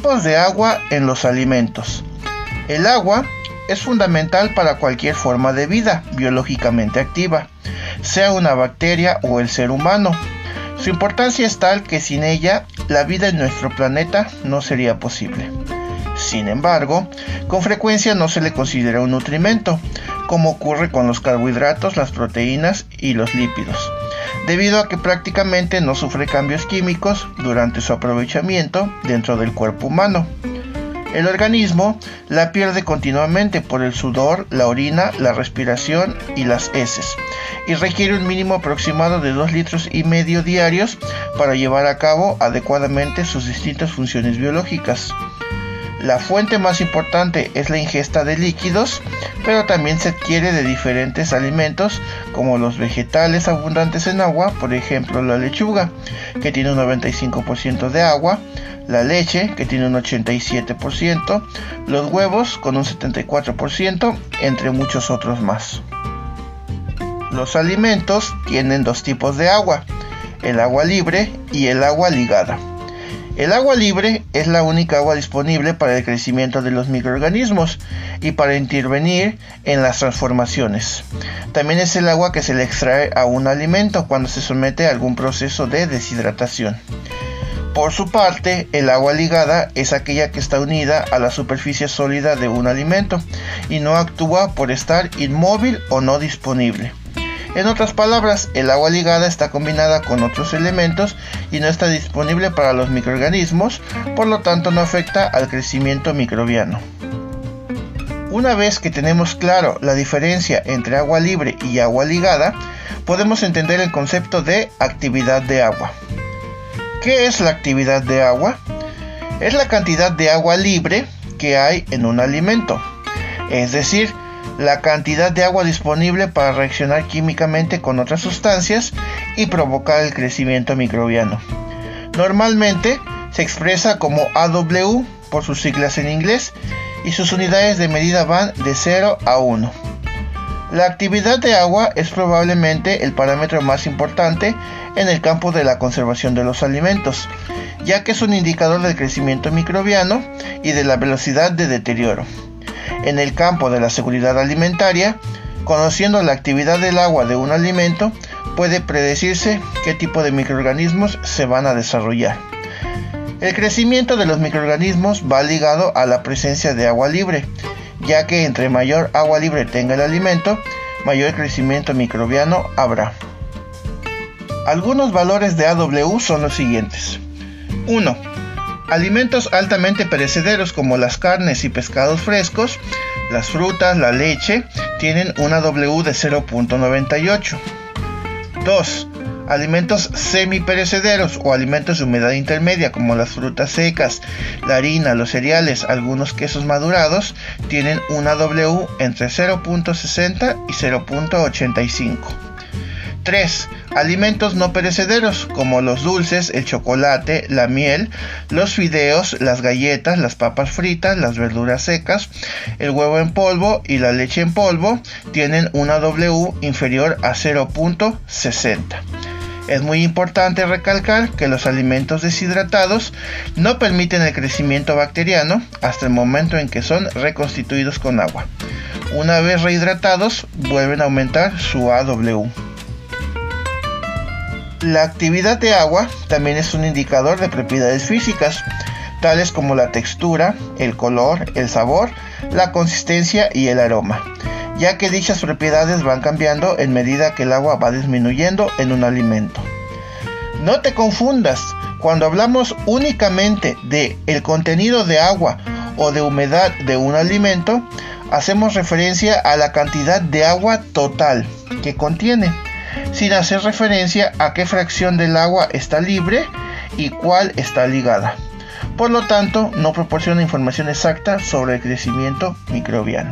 Tipos de agua en los alimentos. El agua es fundamental para cualquier forma de vida biológicamente activa, sea una bacteria o el ser humano. Su importancia es tal que sin ella la vida en nuestro planeta no sería posible. Sin embargo, con frecuencia no se le considera un nutrimento, como ocurre con los carbohidratos, las proteínas y los lípidos, debido a que prácticamente no sufre cambios químicos durante su aprovechamiento dentro del cuerpo humano. El organismo la pierde continuamente por el sudor, la orina, la respiración y las heces, y requiere un mínimo aproximado de 2 litros y medio diarios para llevar a cabo adecuadamente sus distintas funciones biológicas. La fuente más importante es la ingesta de líquidos, pero también se adquiere de diferentes alimentos como los vegetales abundantes en agua, por ejemplo la lechuga, que tiene un 95% de agua, la leche, que tiene un 87%, los huevos con un 74%, entre muchos otros más. Los alimentos tienen dos tipos de agua, el agua libre y el agua ligada. El agua libre es la única agua disponible para el crecimiento de los microorganismos y para intervenir en las transformaciones. También es el agua que se le extrae a un alimento cuando se somete a algún proceso de deshidratación. Por su parte, el agua ligada es aquella que está unida a la superficie sólida de un alimento y no actúa por estar inmóvil o no disponible. En otras palabras, el agua ligada está combinada con otros elementos y no está disponible para los microorganismos, por lo tanto no afecta al crecimiento microbiano. Una vez que tenemos claro la diferencia entre agua libre y agua ligada, podemos entender el concepto de actividad de agua. ¿Qué es la actividad de agua? Es la cantidad de agua libre que hay en un alimento. Es decir, la cantidad de agua disponible para reaccionar químicamente con otras sustancias y provocar el crecimiento microbiano. Normalmente se expresa como AW por sus siglas en inglés y sus unidades de medida van de 0 a 1. La actividad de agua es probablemente el parámetro más importante en el campo de la conservación de los alimentos, ya que es un indicador del crecimiento microbiano y de la velocidad de deterioro. En el campo de la seguridad alimentaria, conociendo la actividad del agua de un alimento, puede predecirse qué tipo de microorganismos se van a desarrollar. El crecimiento de los microorganismos va ligado a la presencia de agua libre, ya que entre mayor agua libre tenga el alimento, mayor crecimiento microbiano habrá. Algunos valores de AW son los siguientes. 1 Alimentos altamente perecederos como las carnes y pescados frescos, las frutas, la leche, tienen una W de 0.98. 2. Alimentos semi-perecederos o alimentos de humedad intermedia como las frutas secas, la harina, los cereales, algunos quesos madurados, tienen una W entre 0.60 y 0.85. 3. Alimentos no perecederos como los dulces, el chocolate, la miel, los fideos, las galletas, las papas fritas, las verduras secas, el huevo en polvo y la leche en polvo tienen una W inferior a 0.60. Es muy importante recalcar que los alimentos deshidratados no permiten el crecimiento bacteriano hasta el momento en que son reconstituidos con agua. Una vez rehidratados, vuelven a aumentar su AW. La actividad de agua también es un indicador de propiedades físicas, tales como la textura, el color, el sabor, la consistencia y el aroma, ya que dichas propiedades van cambiando en medida que el agua va disminuyendo en un alimento. No te confundas, cuando hablamos únicamente de el contenido de agua o de humedad de un alimento, hacemos referencia a la cantidad de agua total que contiene sin hacer referencia a qué fracción del agua está libre y cuál está ligada. Por lo tanto, no proporciona información exacta sobre el crecimiento microbiano.